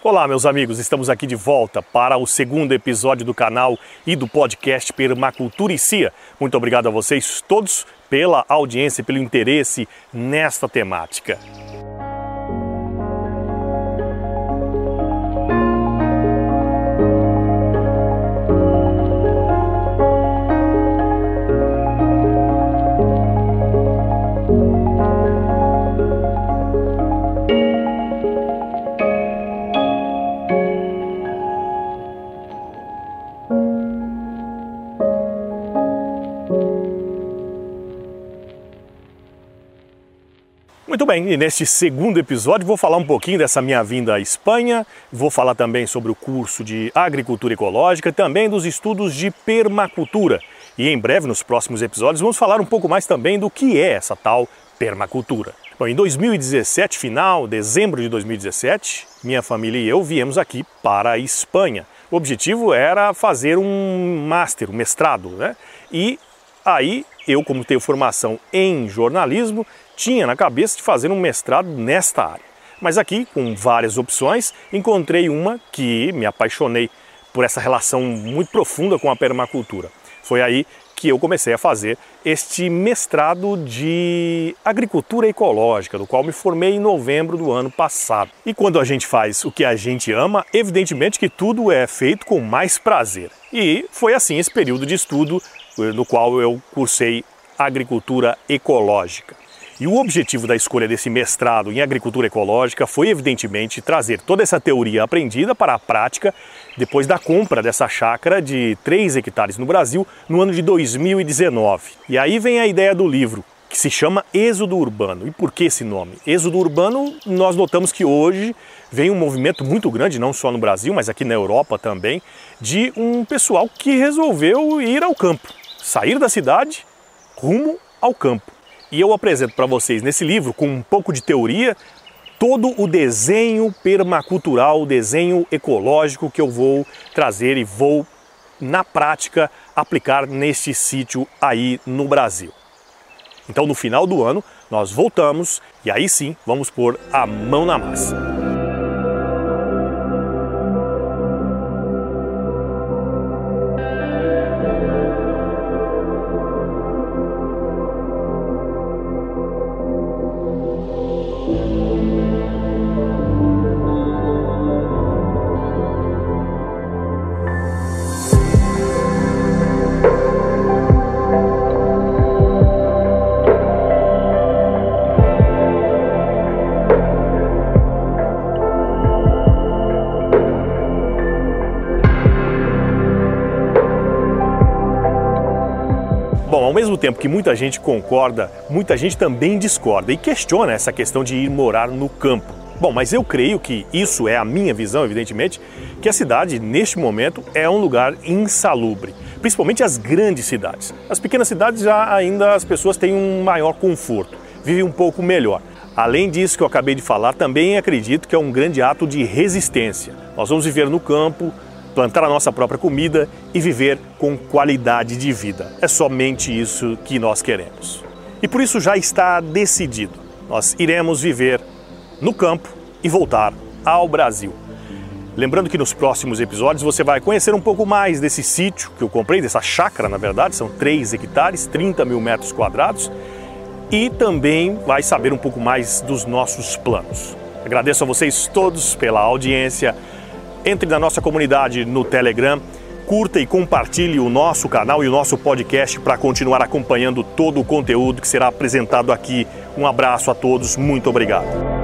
Olá, meus amigos, estamos aqui de volta para o segundo episódio do canal e do podcast Permacultura e Cia. Muito obrigado a vocês todos pela audiência, pelo interesse nesta temática. Muito bem, e neste segundo episódio vou falar um pouquinho dessa minha vinda à Espanha, vou falar também sobre o curso de agricultura ecológica, também dos estudos de permacultura. E em breve, nos próximos episódios, vamos falar um pouco mais também do que é essa tal permacultura. Bom, em 2017, final, dezembro de 2017, minha família e eu viemos aqui para a Espanha. O objetivo era fazer um master, um mestrado, né? E aí eu, como tenho formação em jornalismo, tinha na cabeça de fazer um mestrado nesta área. Mas aqui, com várias opções, encontrei uma que me apaixonei por essa relação muito profunda com a permacultura. Foi aí que eu comecei a fazer este mestrado de agricultura ecológica, do qual me formei em novembro do ano passado. E quando a gente faz o que a gente ama, evidentemente que tudo é feito com mais prazer. E foi assim esse período de estudo no qual eu cursei agricultura ecológica. E o objetivo da escolha desse mestrado em agricultura ecológica foi, evidentemente, trazer toda essa teoria aprendida para a prática depois da compra dessa chácara de 3 hectares no Brasil no ano de 2019. E aí vem a ideia do livro, que se chama Êxodo Urbano. E por que esse nome? Êxodo Urbano, nós notamos que hoje vem um movimento muito grande, não só no Brasil, mas aqui na Europa também, de um pessoal que resolveu ir ao campo, sair da cidade rumo ao campo. E eu apresento para vocês nesse livro, com um pouco de teoria, todo o desenho permacultural, o desenho ecológico que eu vou trazer e vou, na prática, aplicar neste sítio aí no Brasil. Então, no final do ano, nós voltamos e aí sim vamos pôr a mão na massa. Bom, ao mesmo tempo que muita gente concorda, muita gente também discorda e questiona essa questão de ir morar no campo. Bom, mas eu creio que isso é a minha visão, evidentemente, que a cidade, neste momento, é um lugar insalubre, principalmente as grandes cidades. As pequenas cidades já ainda as pessoas têm um maior conforto, vivem um pouco melhor. Além disso que eu acabei de falar, também acredito que é um grande ato de resistência. Nós vamos viver no campo, plantar a nossa própria comida e viver com qualidade de vida. É somente isso que nós queremos. E por isso já está decidido. Nós iremos viver no campo e voltar ao Brasil. Lembrando que nos próximos episódios você vai conhecer um pouco mais desse sítio que eu comprei, dessa chácara, na verdade, são 3 hectares, 30 mil metros quadrados, e também vai saber um pouco mais dos nossos planos. Agradeço a vocês todos pela audiência. Entre na nossa comunidade no Telegram, curta e compartilhe o nosso canal e o nosso podcast para continuar acompanhando todo o conteúdo que será apresentado aqui. Um abraço a todos, muito obrigado.